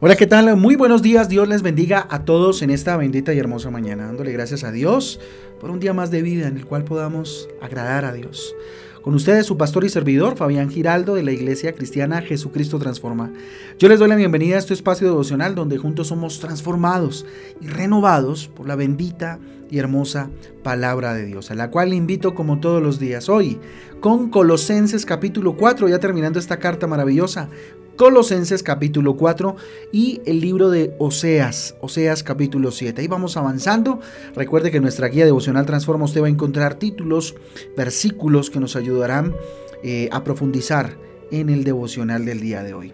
Hola, ¿qué tal? Muy buenos días. Dios les bendiga a todos en esta bendita y hermosa mañana, dándole gracias a Dios por un día más de vida en el cual podamos agradar a Dios. Con ustedes su pastor y servidor, Fabián Giraldo, de la Iglesia Cristiana Jesucristo Transforma. Yo les doy la bienvenida a este espacio devocional donde juntos somos transformados y renovados por la bendita y hermosa palabra de Dios, a la cual invito como todos los días hoy con Colosenses capítulo 4, ya terminando esta carta maravillosa, Colosenses capítulo 4 y el libro de Oseas, Oseas capítulo 7. Ahí vamos avanzando. Recuerde que nuestra guía devocional Transforma usted va a encontrar títulos, versículos que nos ayudarán eh, a profundizar en el devocional del día de hoy.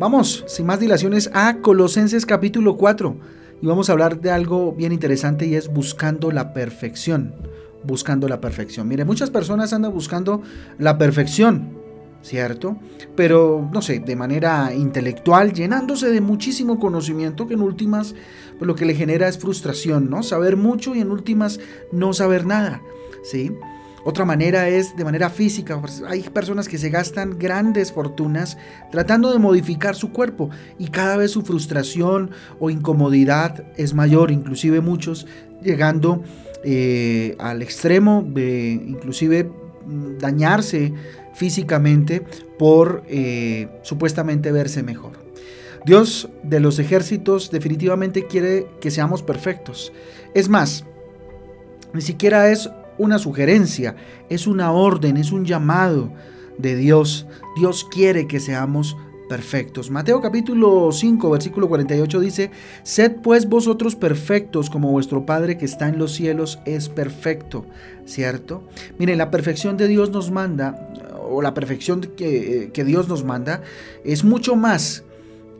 Vamos, sin más dilaciones, a Colosenses capítulo 4 y vamos a hablar de algo bien interesante y es buscando la perfección. Buscando la perfección. Mire, muchas personas andan buscando la perfección, ¿cierto? Pero, no sé, de manera intelectual, llenándose de muchísimo conocimiento que en últimas pues, lo que le genera es frustración, ¿no? Saber mucho y en últimas no saber nada, ¿sí? Otra manera es de manera física. Pues, hay personas que se gastan grandes fortunas tratando de modificar su cuerpo y cada vez su frustración o incomodidad es mayor, inclusive muchos llegando eh, al extremo de inclusive dañarse físicamente por eh, supuestamente verse mejor. Dios de los ejércitos definitivamente quiere que seamos perfectos. Es más, ni siquiera es una sugerencia, es una orden, es un llamado de Dios. Dios quiere que seamos perfectos. Mateo capítulo 5, versículo 48 dice, Sed pues vosotros perfectos como vuestro Padre que está en los cielos es perfecto, ¿cierto? Miren, la perfección de Dios nos manda o la perfección que, que Dios nos manda es mucho más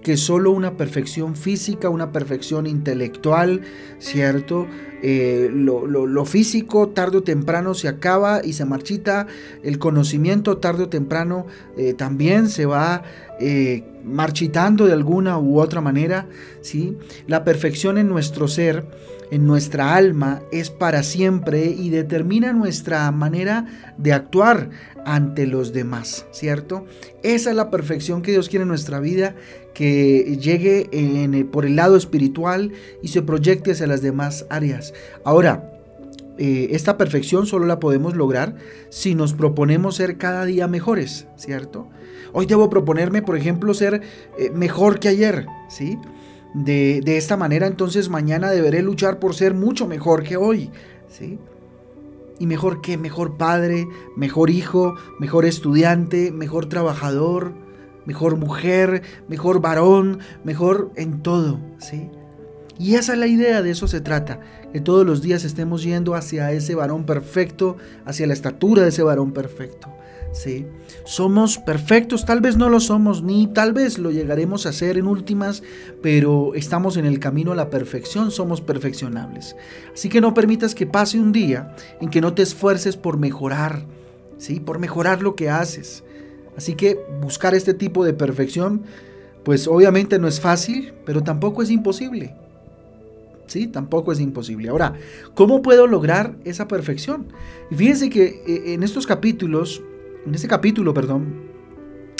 que solo una perfección física, una perfección intelectual, ¿cierto? Eh, lo, físico tarde o temprano se acaba y se marchita, el conocimiento tarde o temprano eh, también se va eh, marchitando de alguna u otra manera, ¿sí? La perfección en nuestro ser en nuestra alma es para siempre y determina nuestra manera de actuar ante los demás, ¿cierto? Esa es la perfección que Dios quiere en nuestra vida, que llegue en, por el lado espiritual y se proyecte hacia las demás áreas. Ahora, eh, esta perfección solo la podemos lograr si nos proponemos ser cada día mejores, ¿cierto? Hoy debo proponerme, por ejemplo, ser eh, mejor que ayer, ¿sí? De, esta manera entonces mañana deberé luchar por ser mucho mejor que hoy. ¿sí? ¿Y mejor que Mejor padre, mejor hijo, mejor estudiante, mejor trabajador, mejor mujer, mejor varón, mejor en todo. ¿sí? Y esa es la idea, de eso se trata, que todos los días estemos yendo hacia ese varón perfecto, hacia la estatura de ese varón perfecto. ¿sí? Somos perfectos, tal vez no lo somos, ni tal vez lo llegaremos a ser en últimas, pero estamos en el camino a la perfección, somos perfeccionables. Así que no permitas que pase un día en que no te esfuerces por mejorar, ¿sí? Por mejorar lo que haces. Así que buscar este tipo de perfección, pues obviamente no es fácil, pero tampoco es imposible. ¿sí? Tampoco es imposible. Ahora, ¿cómo puedo lograr esa perfección? Y fíjense que eh, en estos capítulos en este capítulo, perdón,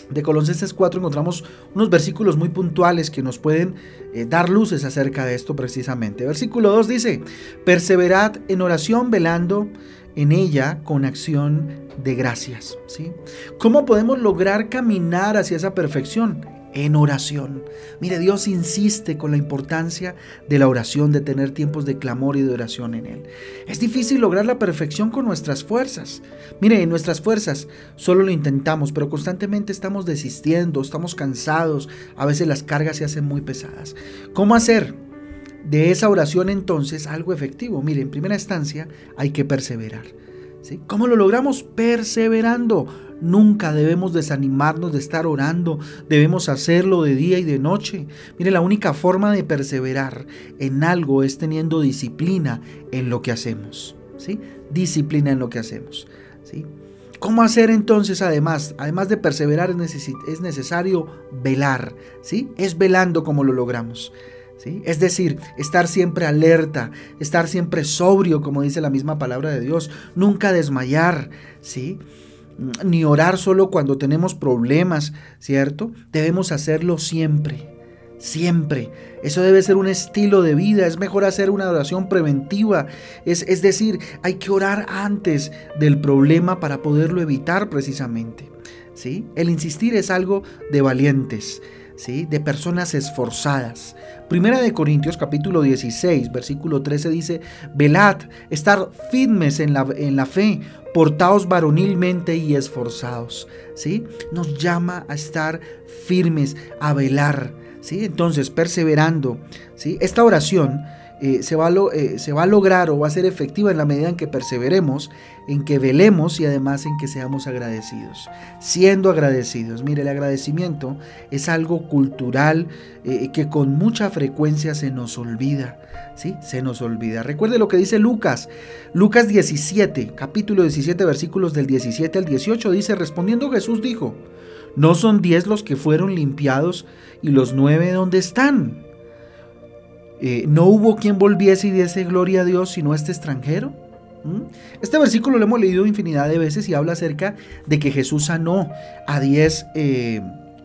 de Colosenses 4 encontramos unos versículos muy puntuales que nos pueden eh, dar luces acerca de esto precisamente. Versículo 2 dice, perseverad en oración velando en ella con acción de gracias. ¿sí? ¿Cómo podemos lograr caminar hacia esa perfección? en oración. Mire, Dios insiste con la importancia de la oración, de tener tiempos de clamor y de oración en Él. Es difícil lograr la perfección con nuestras fuerzas. Mire, en nuestras fuerzas solo lo intentamos, pero constantemente estamos desistiendo, estamos cansados, a veces las cargas se hacen muy pesadas. ¿Cómo hacer? De esa oración entonces algo efectivo. Mire, en primera instancia hay que perseverar. ¿Cómo lo logramos? Perseverando Nunca debemos desanimarnos de estar orando, debemos hacerlo de día y de noche. Mire, la única forma de perseverar en algo es teniendo disciplina en lo que hacemos. ¿sí? Disciplina en lo que hacemos. ¿sí? ¿Cómo hacer entonces además? Además de perseverar es, necesario velar. ¿sí? Es velando como lo logramos. Es decir, estar siempre alerta, estar siempre sobrio, como dice la misma palabra de Dios, nunca desmayar, ¿sí? ni orar solo cuando tenemos problemas, ¿cierto? Debemos hacerlo siempre. siempre. Eso debe ser un estilo de vida. Es mejor hacer una oración preventiva. Es, es decir, hay que orar antes del problema para poderlo evitar precisamente. ¿sí? El insistir es algo de valientes. De personas esforzadas. Primera de Corintios capítulo 16, versículo 13 dice, velad, estar firmes en la, en la fe, portaos varonilmente y esforzados. ¿sí? Nos llama a estar firmes, a velar. ¿Sí? Entonces, perseverando. ¿sí? Esta oración eh, se, va a eh, se, va a lograr o va a ser efectiva en la medida en que perseveremos, en que velemos y además en que seamos agradecidos. Siendo agradecidos. Mire, el agradecimiento es algo cultural eh, que con mucha frecuencia se nos olvida. ¿Sí? Se nos olvida. Recuerde lo que dice Lucas. Lucas 17, capítulo 17, versículos del 17 al 18, dice, respondiendo Jesús dijo, ¿no son diez los que fueron limpiados y los nueve dónde están? Eh, no hubo quien volviese y diese gloria a Dios sino este extranjero. ¿Mm? Este versículo lo hemos leído infinidad de veces y habla acerca de que Jesús sanó a diez eh,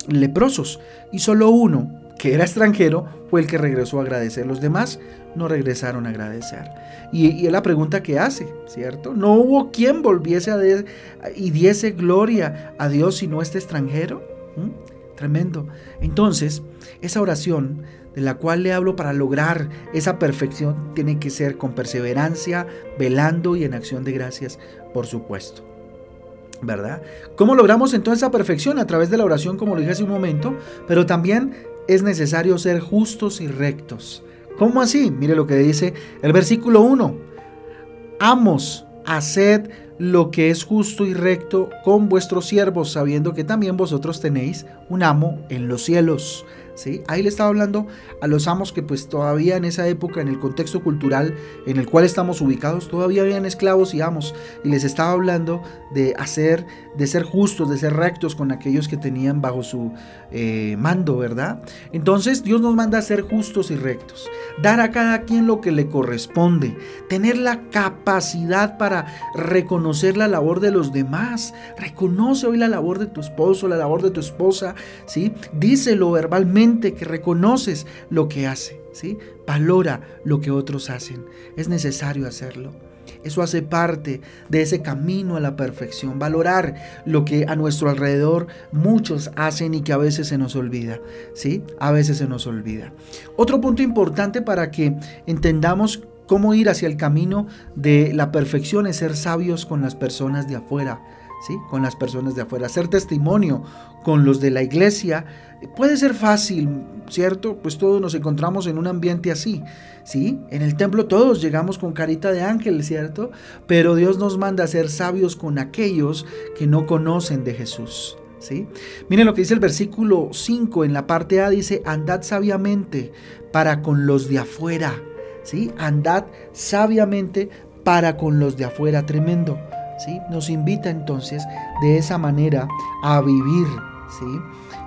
leprosos y solo uno, que era extranjero, el que regresó a agradecer. Los demás no regresaron a agradecer. Y, es la pregunta que hace, ¿cierto? No hubo quien volviese a y diese gloria a Dios sino este extranjero. ¿Mm? Tremendo. Entonces, esa oración de la cual le hablo para lograr esa perfección tiene que ser con perseverancia, velando y en acción de gracias, por supuesto. ¿Verdad? ¿Cómo logramos entonces esa perfección? A través de la oración, como lo dije hace un momento, pero también es necesario ser justos y rectos. ¿Cómo así? Mire lo que dice el versículo 1. Amos, haced lo que es justo y recto con vuestros siervos, sabiendo que también vosotros tenéis un amo en los cielos. Ahí le estaba hablando a los amos que pues todavía en esa época, en el contexto cultural en el cual estamos ubicados, todavía habían esclavos y amos. Y les estaba hablando de hacer, de ser justos, de ser rectos con aquellos que tenían bajo su eh, mando, ¿verdad? Entonces Dios nos manda a ser justos y rectos. Dar a cada quien lo que le corresponde. Tener la capacidad para reconocer la labor de los demás. Reconoce hoy la labor de tu esposo, la labor de tu esposa, ¿sí? Díselo verbalmente que reconoces lo que hace, ¿sí? Valora lo que otros hacen. Es necesario hacerlo. Eso hace parte de ese camino a la perfección, valorar lo que a nuestro alrededor muchos hacen y que a veces se nos olvida, ¿sí? A veces se nos olvida. Otro punto importante para que entendamos cómo ir hacia el camino de la perfección es ser sabios con las personas de afuera, Con las personas de afuera, ser testimonio con los de la iglesia Puede ser fácil, ¿cierto? Pues todos nos encontramos en un ambiente así, ¿sí? En el templo todos llegamos con carita de ángel, ¿cierto? Pero Dios nos manda a ser sabios con aquellos que no conocen de Jesús, ¿sí? Miren lo que dice el versículo 5 en la parte A, dice, andad sabiamente para con los de afuera, ¿sí? Andad sabiamente para con los de afuera, tremendo, ¿sí? Nos invita entonces de esa manera a vivir, ¿sí?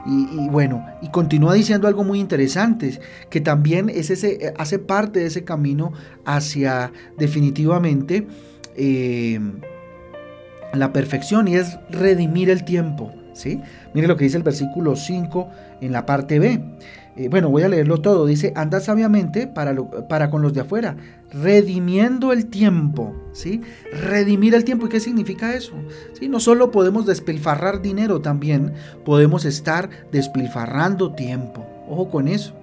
Y, bueno, y continúa diciendo algo muy interesante, que también es ese, hace parte de ese camino hacia definitivamente eh, la perfección y es redimir el tiempo. Mire lo que dice el versículo 5 en la parte B. Eh, bueno, voy a leerlo todo. Dice, anda sabiamente para, para con los de afuera, redimiendo el tiempo, ¿sí? Redimir el tiempo. ¿Y qué significa eso? ¿Sí? No solo podemos despilfarrar dinero, también podemos estar despilfarrando tiempo. Ojo con eso.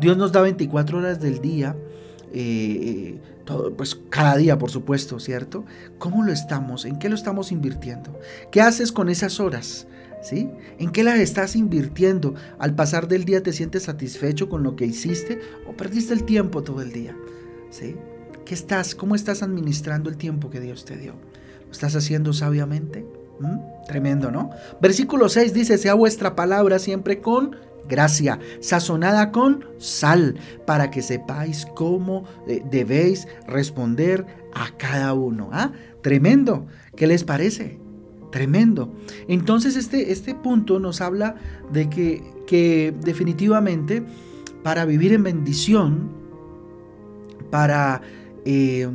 Dios nos da 24 horas del día. Eh, todo, pues cada día, por supuesto, ¿cierto? ¿Cómo lo estamos? ¿En qué lo estamos invirtiendo? ¿Qué haces con esas horas? ¿En qué las estás invirtiendo? Al pasar del día te sientes satisfecho con lo que hiciste o perdiste el tiempo todo el día. ¿Sí? ¿Qué estás? ¿Cómo estás administrando el tiempo que Dios te dio? ¿Lo estás haciendo sabiamente? ¿Mm? Tremendo, ¿no? Versículo 6 dice, sea vuestra palabra siempre con gracia, sazonada con sal, para que sepáis cómo eh, debéis responder a cada uno. ¿Ah? Tremendo. ¿Qué les parece? Tremendo. Entonces este, este punto nos habla de que, que definitivamente para vivir en bendición, para eh,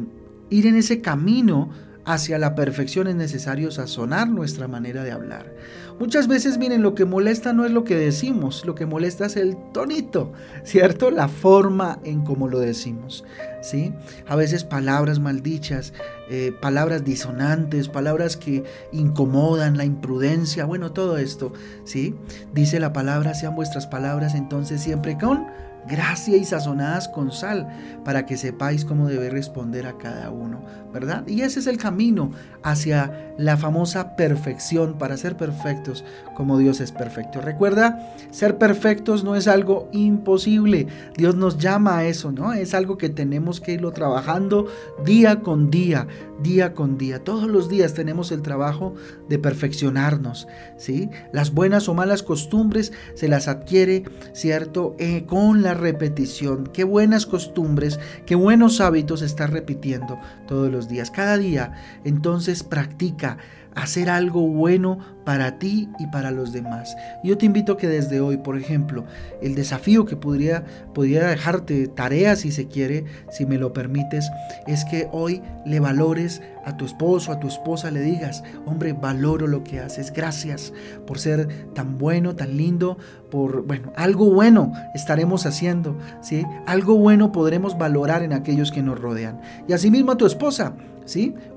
ir en ese camino hacia la perfección es necesario sazonar nuestra manera de hablar. Muchas veces, miren, lo que molesta no es lo que decimos, lo que molesta es el tonito, ¿cierto? La forma en cómo lo decimos, ¿sí? A veces palabras maldichas, eh, palabras disonantes, palabras que incomodan, la imprudencia, bueno, todo esto, ¿sí? Dice la palabra, sean vuestras palabras entonces siempre con gracia y sazonadas con sal, para que sepáis cómo debe responder a cada uno, ¿verdad? Y ese es el camino hacia la famosa perfección, para ser perfectos como Dios es perfecto. Recuerda, ser perfectos no es algo imposible, Dios nos llama a eso, ¿no? Es algo que tenemos que irlo trabajando día con día, día con día. Todos los días tenemos el trabajo de perfeccionarnos, ¿sí? Las buenas o malas costumbres se las adquiere, ¿cierto? Eh, con la repetición. Qué buenas costumbres, qué buenos hábitos estás repitiendo todos los días. Cada día, entonces practica hacer algo bueno para ti y para los demás. Yo te invito a que desde hoy, por ejemplo, el desafío que podría, podría dejarte tareas si se quiere, si me lo permites, es que hoy le valores a tu esposo, a tu esposa, le digas, hombre, valoro lo que haces, gracias por ser tan bueno, tan lindo, por, bueno, algo bueno estaremos haciendo, ¿sí? Algo bueno podremos valorar en aquellos que nos rodean. Y asimismo a tu esposa,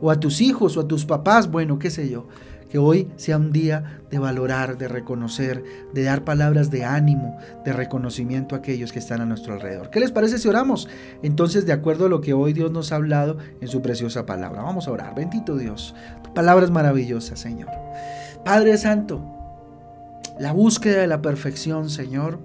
O a tus hijos o a tus papás, bueno, qué sé yo. Que hoy sea un día de valorar, de reconocer, de dar palabras de ánimo, de reconocimiento a aquellos que están a nuestro alrededor. ¿Qué les parece si oramos? Entonces, de acuerdo a lo que hoy Dios nos ha hablado en su preciosa palabra. Vamos a orar. Bendito Dios. Tu palabra es maravillosa, Señor. Padre Santo, la búsqueda de la perfección, Señor,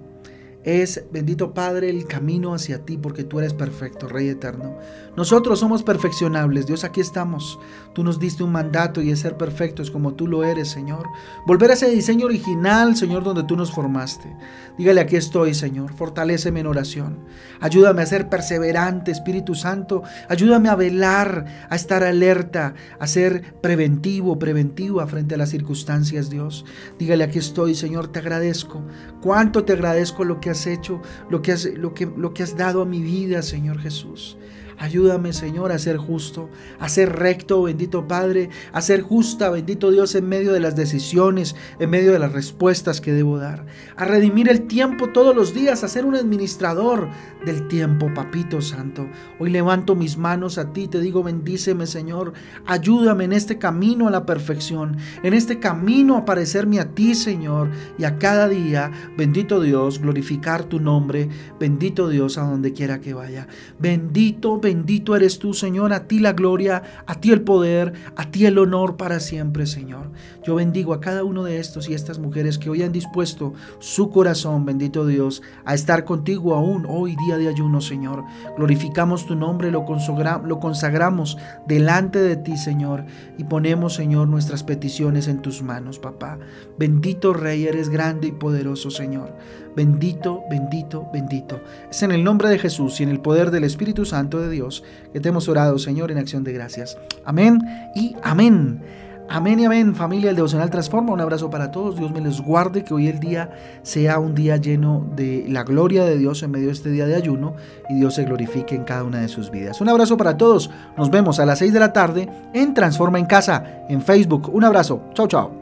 es, bendito Padre, el camino hacia ti porque tú eres perfecto, Rey eterno. Nosotros somos perfeccionables, Dios, aquí estamos. Tú nos diste un mandato y es ser perfectos como tú lo eres, Señor. Volver a ese diseño original, Señor, donde tú nos formaste. Dígale, aquí estoy, Señor. Fortaléceme en oración. Ayúdame a ser perseverante, Espíritu Santo. Ayúdame a velar, a estar alerta, a ser preventivo, preventiva frente a las circunstancias, Dios. Dígale, aquí estoy, Señor, te agradezco. Cuánto te agradezco lo que has hecho, lo que has, lo que, lo que has dado a mi vida, Señor Jesús. Ayúdame, Señor, a ser justo, a ser recto, bendito Padre, a ser justa, bendito Dios, en medio de las decisiones, en medio de las respuestas que debo dar. A redimir el tiempo todos los días, a ser un administrador del tiempo, Papito Santo. Hoy levanto mis manos a ti, te digo, bendíceme, Señor. Ayúdame en este camino a la perfección, en este camino a parecerme a ti, Señor, y a cada día, bendito Dios, glorificar tu nombre, bendito Dios, a donde quiera que vaya. Bendito, bendito eres tú, Señor, a ti la gloria, a ti el poder, a ti el honor para siempre, Señor. Yo bendigo a cada uno de estos y estas mujeres que hoy han dispuesto su corazón, bendito Dios, a estar contigo aún hoy día de ayuno, Señor. Glorificamos tu nombre, lo consagramos delante de ti, Señor, y ponemos, Señor, nuestras peticiones en tus manos, papá. Bendito Rey, eres grande y poderoso, Señor. Bendito, bendito, bendito. Es en el nombre de Jesús y en el poder del Espíritu Santo de Dios que te hemos orado, Señor, en acción de gracias. Amén y amén. Amén y amén, familia del Devocional Transforma. Un abrazo para todos. Dios me les guarde, que hoy el día sea un día lleno de la gloria de Dios en medio de este día de ayuno y Dios se glorifique en cada una de sus vidas. Un abrazo para todos. Nos vemos a las 6 de la tarde en Transforma en Casa, en Facebook. Un abrazo. Chao, chao.